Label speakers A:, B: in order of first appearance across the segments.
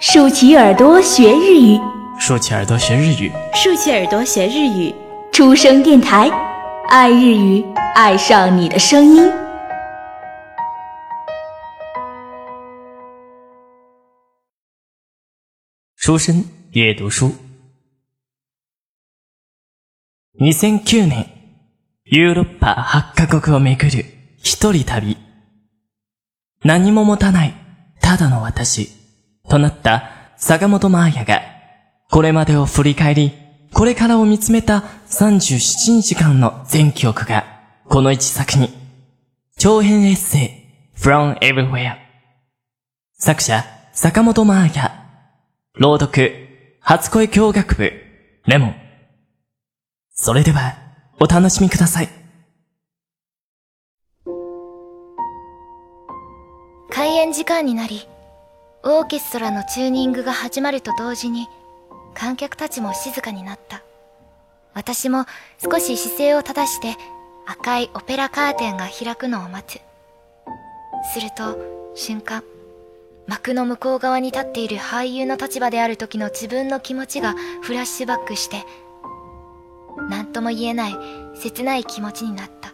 A: 竖起耳朵学日语，
B: 竖起耳朵学日语，
C: 竖起耳朵学日语。
A: 出生电台，爱日语，爱上你的声音。
B: 书生阅读书。2009年、ヨーロッパ8カ国を巡る一人旅。何も持たない、ただの私、 となった坂本真綾が、これまでを振り返り、これからを見つめた37日間の全記憶が、この一作に、長編エッセイ、From Everywhere。作者、坂本真綾。朗読、初恋教学部、レモン。それでは、お楽しみください。
D: 開演時間になり、オーケストラのチューニングが始まると同時に、観客たちも静かになった。私も少し姿勢を正して赤いオペラカーテンが開くのを待つ。すると、瞬間、幕の向こう側に立っている俳優の立場である時の自分の気持ちがフラッシュバックして、何とも言えない切ない気持ちになった。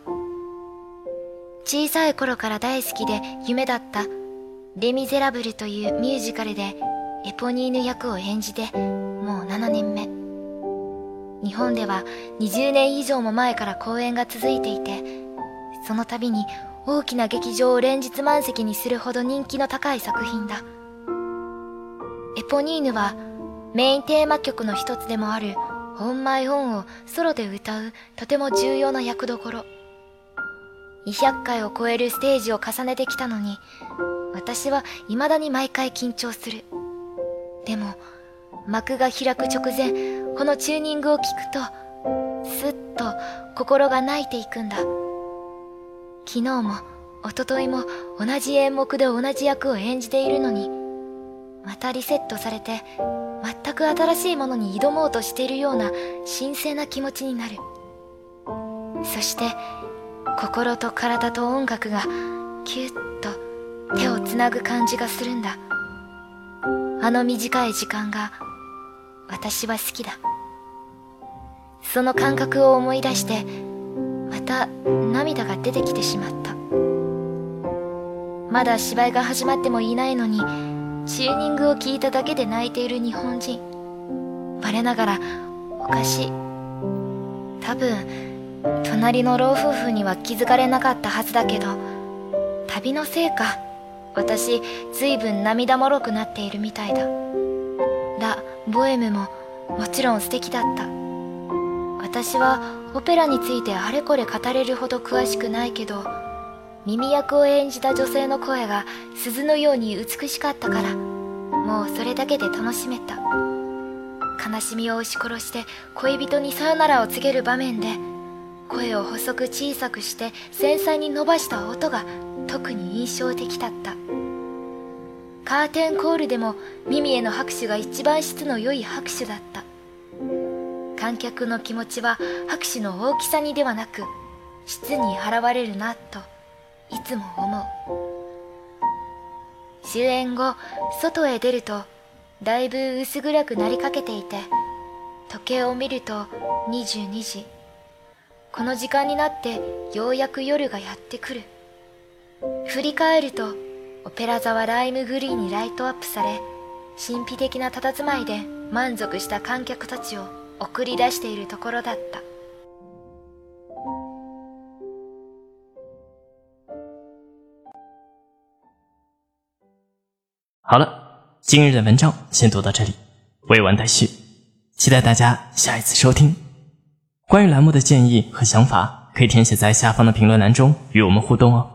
D: 小さい頃から大好きで夢だったレ・ミゼラブルというミュージカルでエポニーヌ役を演じてもう7年目。日本では20年以上も前から公演が続いていて、その度に大きな劇場を連日満席にするほど人気の高い作品だ。エポニーヌはメインテーマ曲の一つでもある本マイオンをソロで歌うとても重要な役どころ。200回を超えるステージを重ねてきたのに、私は未だに毎回緊張する。でも、幕が開く直前、このチューニングを聞くと、すっと心が泣いていくんだ。昨日も、一昨日も同じ演目で同じ役を演じているのに、またリセットされて、全く新しいものに挑もうとしているような神聖な気持ちになる。そして、心と体と音楽がキュッと手をつなぐ感じがするんだ。あの短い時間が私は好きだ。その感覚を思い出して、また涙が出てきてしまった。まだ芝居が始まってもいないのに、チューニングを聞いただけで泣いている日本人。我ながらおかしい。多分、隣の老夫婦には気づかれなかったはずだけど、旅のせいか、私、ずいぶん涙もろくなっているみたいだ。ラ・ボエムも、もちろん素敵だった。私は、オペラについてあれこれ語れるほど詳しくないけど、耳役を演じた女性の声が鈴のように美しかったから、もうそれだけで楽しめた。悲しみを押し殺して恋人にさよならを告げる場面で、声を細く小さくして繊細に伸ばした音が特に印象的だったカーテンコールでも耳への拍手が一番質の良い拍手だった。観客の気持ちは拍手の大きさにではなく質に払われるなといつも思う。終演後外へ出るとだいぶ薄暗くなりかけていて時計を見ると22時。この時間になってようやく夜がやってくる。振り返ると、オペラ座はライムグリーンにライトアップされ、神秘的な佇まいで満足した観客たちを送り出しているところだった。
B: 好了，今日的文章先读到这里，未完待续，期待大家下一次收听。关于栏目的建议和想法，可以填写在下方的评论栏中与我们互动哦。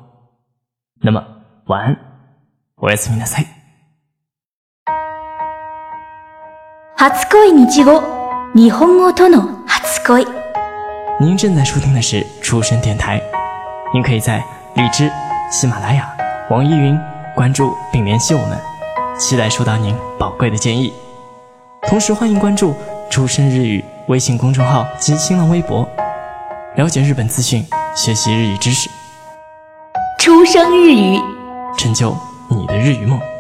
B: 那么，晚安，おやすみなさい。
A: 初恋日語、日本語との初恋。
B: 您正在收听的是出生电台，您可以在荔枝、喜马拉雅、网易云关注并联系我们，期待收到您宝贵的建议。同时，欢迎关注出生日语微信公众号及新浪微博，了解日本资讯，学习日语知识，
A: 出生日语。
B: 成就 你的日语梦。